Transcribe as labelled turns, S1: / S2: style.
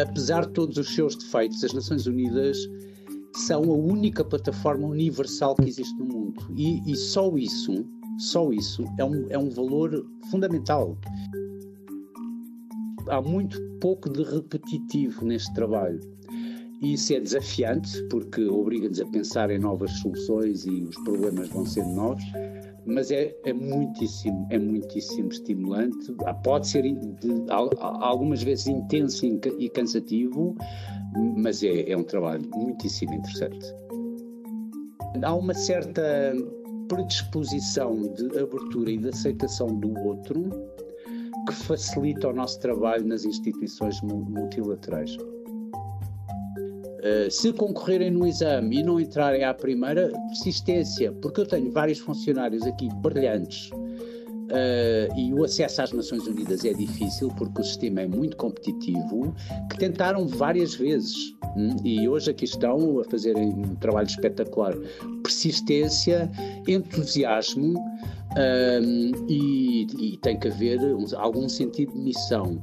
S1: apesar de todos os seus defeitos, as Nações Unidas são a única plataforma universal que existe no mundo. E, e só isso, só isso é um, é um valor fundamental. Há muito pouco de repetitivo neste trabalho. E isso é desafiante, porque obriga-nos a pensar em novas soluções e os problemas vão ser novos, mas é, é muitíssimo, é muitíssimo estimulante. Ah, pode ser de, algumas vezes intenso e cansativo, mas é, é um trabalho muitíssimo interessante. Há uma certa predisposição de abertura e de aceitação do outro que facilita o nosso trabalho nas instituições multilaterais. Uh, se concorrerem no exame e não entrarem à primeira, persistência, porque eu tenho vários funcionários aqui brilhantes Uh, e o acesso às Nações Unidas é difícil porque o sistema é muito competitivo, que tentaram várias vezes hum, e hoje aqui estão a fazerem um trabalho espetacular. Persistência, entusiasmo um, e, e, tem que haver um, algum sentido de missão.